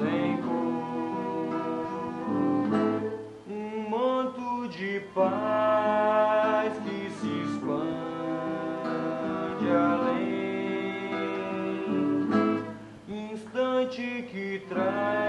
sem cor. Um manto de paz que se expande além. Instante que traz.